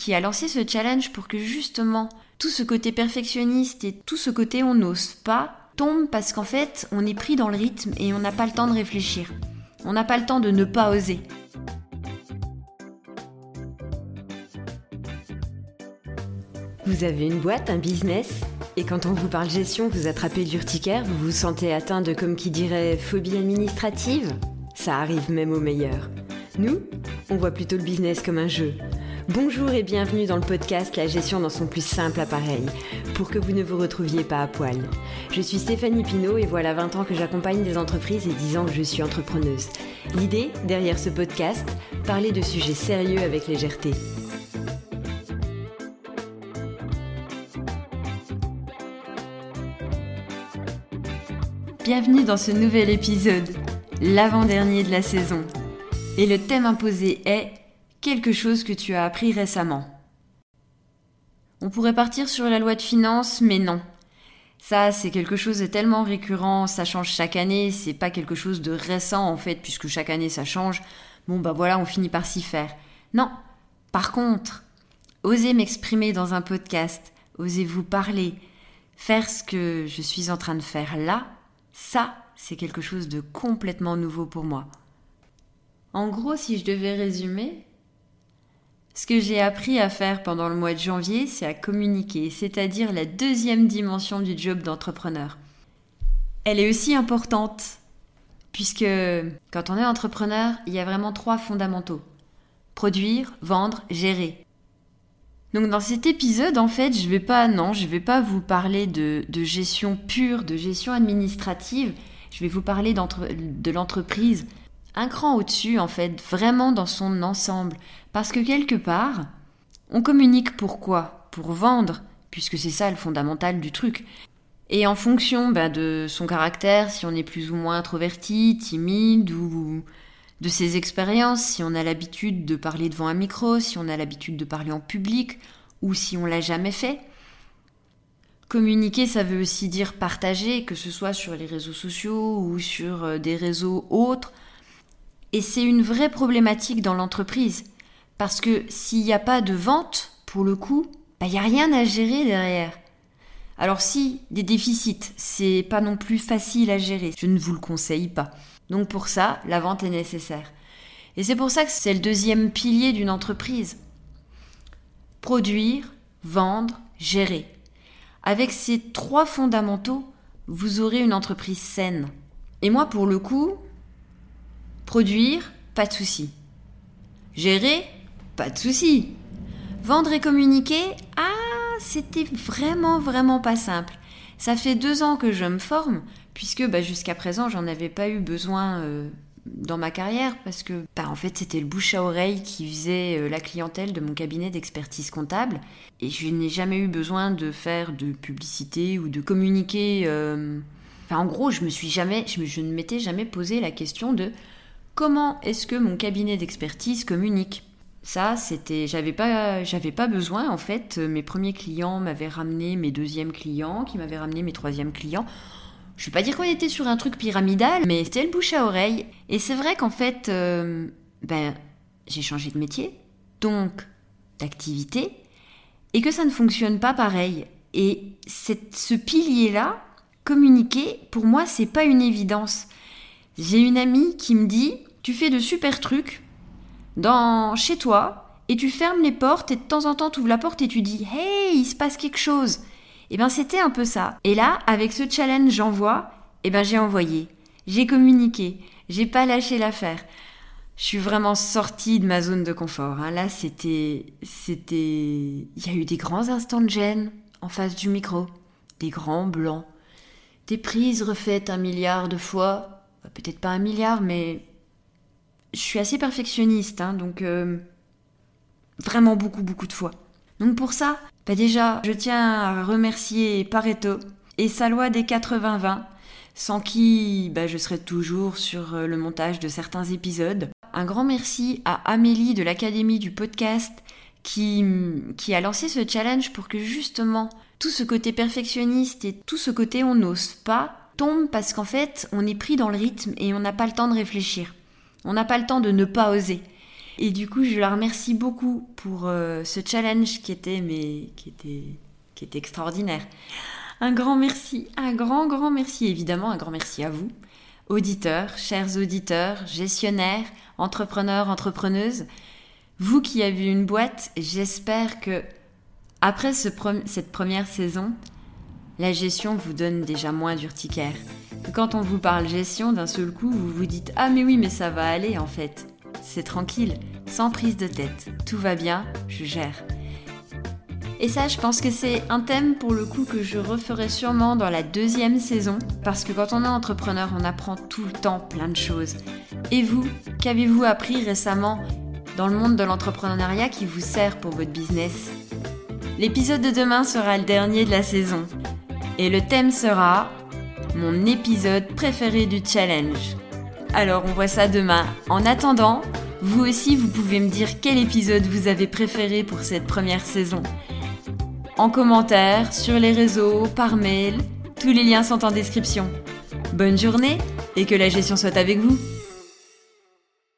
qui a lancé ce challenge pour que justement tout ce côté perfectionniste et tout ce côté on n'ose pas tombe parce qu'en fait on est pris dans le rythme et on n'a pas le temps de réfléchir. On n'a pas le temps de ne pas oser. Vous avez une boîte, un business? Et quand on vous parle gestion, vous attrapez l'urticaire, vous vous sentez atteint de, comme qui dirait, phobie administrative? Ça arrive même aux meilleurs. Nous, on voit plutôt le business comme un jeu. Bonjour et bienvenue dans le podcast La gestion dans son plus simple appareil, pour que vous ne vous retrouviez pas à poil. Je suis Stéphanie Pinault et voilà 20 ans que j'accompagne des entreprises et 10 ans que je suis entrepreneuse. L'idée, derrière ce podcast, parler de sujets sérieux avec légèreté. Bienvenue dans ce nouvel épisode, l'avant-dernier de la saison. Et le thème imposé est quelque chose que tu as appris récemment. On pourrait partir sur la loi de finances, mais non. Ça, c'est quelque chose de tellement récurrent, ça change chaque année, c'est pas quelque chose de récent en fait, puisque chaque année ça change. Bon, bah voilà, on finit par s'y faire. Non. Par contre, osez m'exprimer dans un podcast, osez vous parler, faire ce que je suis en train de faire là, ça, c'est quelque chose de complètement nouveau pour moi. En gros, si je devais résumer, ce que j'ai appris à faire pendant le mois de janvier, c'est à communiquer, c'est-à-dire la deuxième dimension du job d'entrepreneur. Elle est aussi importante, puisque quand on est entrepreneur, il y a vraiment trois fondamentaux. Produire, vendre, gérer. Donc dans cet épisode, en fait, je vais pas, non, je vais pas vous parler de, gestion pure, de gestion administrative. Je vais vous parler de l'entreprise un cran au-dessus, en fait, vraiment dans son ensemble. Parce que quelque part, on communique pourquoi Pour vendre, puisque c'est ça le fondamental du truc. Et en fonction bah, de son caractère, si on est plus ou moins introverti, timide ou de ses expériences, si on a l'habitude de parler devant un micro, si on a l'habitude de parler en public, ou si on l'a jamais fait. Communiquer, ça veut aussi dire partager, que ce soit sur les réseaux sociaux ou sur euh, des réseaux autres. Et c'est une vraie problématique dans l'entreprise. Parce que s'il n'y a pas de vente, pour le coup, bah, il n'y a rien à gérer derrière. Alors si, des déficits, c'est pas non plus facile à gérer, je ne vous le conseille pas. Donc pour ça, la vente est nécessaire. Et c'est pour ça que c'est le deuxième pilier d'une entreprise. Produire, vendre, gérer. Avec ces trois fondamentaux, vous aurez une entreprise saine. Et moi, pour le coup, produire, pas de souci. Gérer, pas de souci. Vendre et communiquer, ah, c'était vraiment, vraiment pas simple. Ça fait deux ans que je me forme, puisque bah, jusqu'à présent, j'en avais pas eu besoin euh, dans ma carrière, parce que bah, en fait, c'était le bouche à oreille qui faisait euh, la clientèle de mon cabinet d'expertise comptable, et je n'ai jamais eu besoin de faire de publicité ou de communiquer. Euh, en gros, je me suis jamais, je, ne m'étais jamais posé la question de comment est-ce que mon cabinet d'expertise communique? Ça, c'était, j'avais pas, j'avais pas besoin en fait. Mes premiers clients m'avaient ramené mes deuxièmes clients, qui m'avaient ramené mes troisièmes clients. Je vais pas dire qu'on était sur un truc pyramidal, mais c'était le bouche à oreille. Et c'est vrai qu'en fait, euh, ben, j'ai changé de métier, donc d'activité, et que ça ne fonctionne pas pareil. Et ce pilier-là, communiquer, pour moi, c'est pas une évidence. J'ai une amie qui me dit, tu fais de super trucs dans chez toi et tu fermes les portes et de temps en temps tu ouvres la porte et tu dis, hey, il se passe quelque chose. Et eh bien c'était un peu ça. Et là, avec ce challenge j'envoie, et eh ben j'ai envoyé. J'ai communiqué. J'ai pas lâché l'affaire. Je suis vraiment sortie de ma zone de confort. Hein. Là, c'était, c'était, il y a eu des grands instants de gêne en face du micro, des grands blancs, des prises refaites un milliard de fois, peut-être pas un milliard, mais je suis assez perfectionniste, hein, donc euh, vraiment beaucoup, beaucoup de fois. Donc pour ça, bah déjà, je tiens à remercier Pareto et sa loi des 80-20, sans qui bah, je serais toujours sur euh, le montage de certains épisodes. Un grand merci à Amélie de l'Académie du podcast qui, qui a lancé ce challenge pour que justement tout ce côté perfectionniste et tout ce côté on n'ose pas tombe parce qu'en fait on est pris dans le rythme et on n'a pas le temps de réfléchir. On n'a pas le temps de ne pas oser. Et du coup, je la remercie beaucoup pour euh, ce challenge qui était, mais qui était, qui était extraordinaire. Un grand merci, un grand, grand merci, évidemment, un grand merci à vous, auditeurs, chers auditeurs, gestionnaires, entrepreneurs, entrepreneuses. Vous qui avez une boîte, j'espère que après cette première saison, la gestion vous donne déjà moins d'urticaire. Quand on vous parle gestion, d'un seul coup, vous vous dites Ah, mais oui, mais ça va aller en fait. C'est tranquille, sans prise de tête. Tout va bien, je gère. Et ça, je pense que c'est un thème pour le coup que je referai sûrement dans la deuxième saison, parce que quand on est entrepreneur, on apprend tout le temps plein de choses. Et vous, qu'avez-vous appris récemment dans le monde de l'entrepreneuriat qui vous sert pour votre business? L'épisode de demain sera le dernier de la saison. Et le thème sera mon épisode préféré du challenge. Alors on voit ça demain. En attendant, vous aussi vous pouvez me dire quel épisode vous avez préféré pour cette première saison. En commentaire, sur les réseaux, par mail, tous les liens sont en description. Bonne journée et que la gestion soit avec vous.